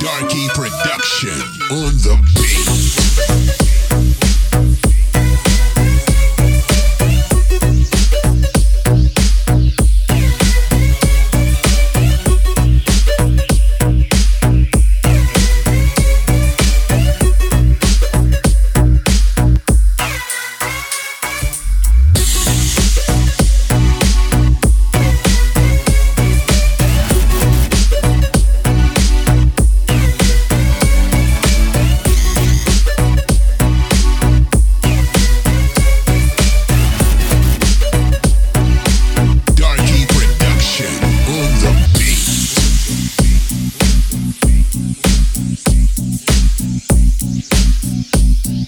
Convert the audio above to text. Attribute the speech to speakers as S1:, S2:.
S1: Darky Production on the beat. The beat.